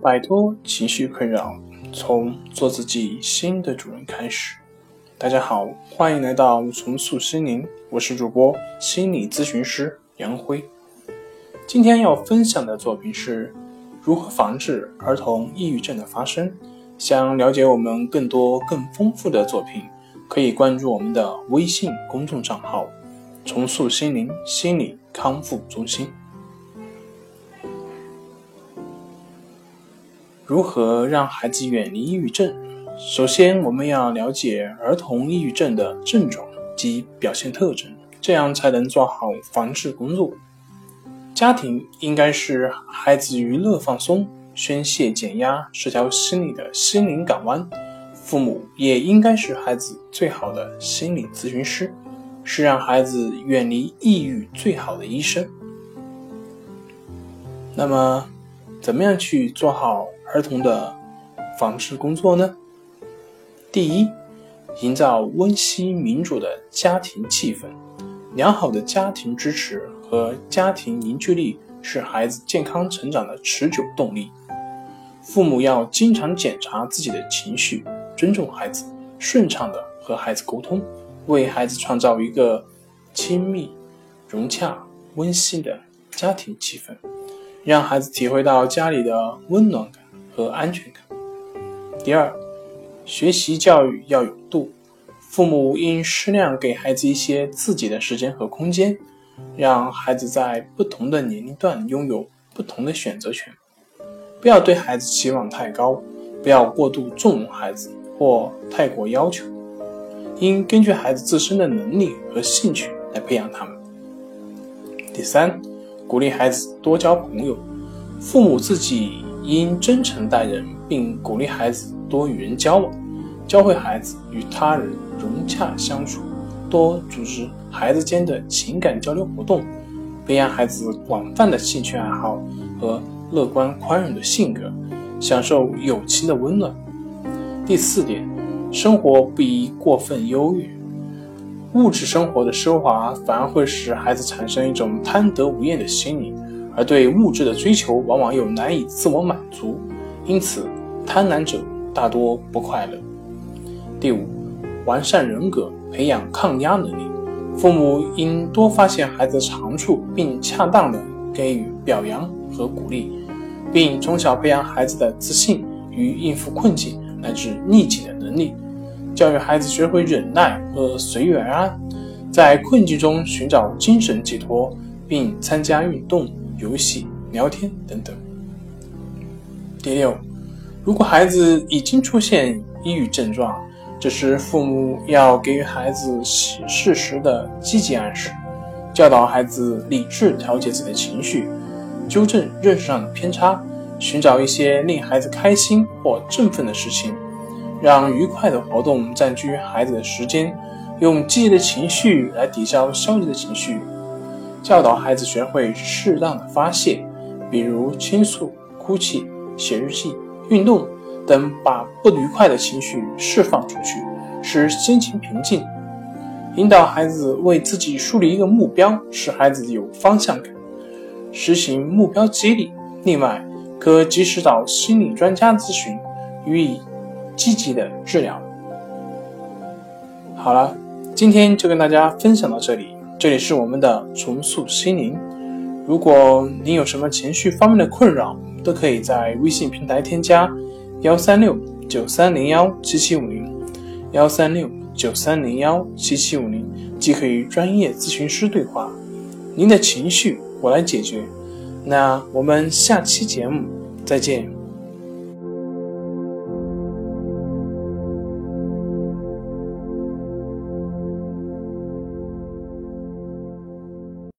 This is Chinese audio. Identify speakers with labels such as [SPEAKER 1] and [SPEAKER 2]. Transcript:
[SPEAKER 1] 摆脱情绪困扰，从做自己新的主人开始。大家好，欢迎来到重塑心灵，我是主播心理咨询师杨辉。今天要分享的作品是如何防治儿童抑郁症的发生。想了解我们更多更丰富的作品，可以关注我们的微信公众账号“重塑心灵心理康复中心”。如何让孩子远离抑郁症？首先，我们要了解儿童抑郁症的症状及表现特征，这样才能做好防治工作。家庭应该是孩子娱乐放松、宣泄减压、社交心理的心灵港湾，父母也应该是孩子最好的心理咨询师，是让孩子远离抑郁最好的医生。那么，怎么样去做好儿童的防治工作呢？第一，营造温馨民主的家庭气氛。良好的家庭支持和家庭凝聚力是孩子健康成长的持久动力。父母要经常检查自己的情绪，尊重孩子，顺畅的和孩子沟通，为孩子创造一个亲密、融洽、温馨的家庭气氛。让孩子体会到家里的温暖感和安全感。第二，学习教育要有度，父母应适量给孩子一些自己的时间和空间，让孩子在不同的年龄段拥有不同的选择权。不要对孩子期望太高，不要过度纵容孩子或太过要求，应根据孩子自身的能力和兴趣来培养他们。第三。鼓励孩子多交朋友，父母自己应真诚待人，并鼓励孩子多与人交往，教会孩子与他人融洽相处，多组织孩子间的情感交流活动，培养孩子广泛的兴趣爱好和乐观宽容的性格，享受友情的温暖。第四点，生活不宜过分忧郁。物质生活的奢华反而会使孩子产生一种贪得无厌的心理，而对物质的追求往往又难以自我满足，因此贪婪者大多不快乐。第五，完善人格，培养抗压能力。父母应多发现孩子的长处，并恰当的给予表扬和鼓励，并从小培养孩子的自信与应付困境乃至逆境的能力。教育孩子学会忍耐和随遇而安，在困境中寻找精神寄托，并参加运动、游戏、聊天等等。第六，如果孩子已经出现抑郁症状，这时父母要给予孩子适时的积极暗示，教导孩子理智调节自己的情绪，纠正认识上的偏差，寻找一些令孩子开心或振奋的事情。让愉快的活动占据孩子的时间，用积极的情绪来抵消消极的情绪，教导孩子学会适当的发泄，比如倾诉、哭泣、写日记、运动等，把不愉快的情绪释放出去，使心情平静。引导孩子为自己树立一个目标，使孩子有方向感，实行目标激励。另外，可及时找心理专家咨询，予以。积极的治疗。好了，今天就跟大家分享到这里。这里是我们的重塑心灵。如果您有什么情绪方面的困扰，都可以在微信平台添加幺三六九三零幺七七五零幺三六九三零幺七七五零，即可与专业咨询师对话。您的情绪我来解决。那我们下期节目再见。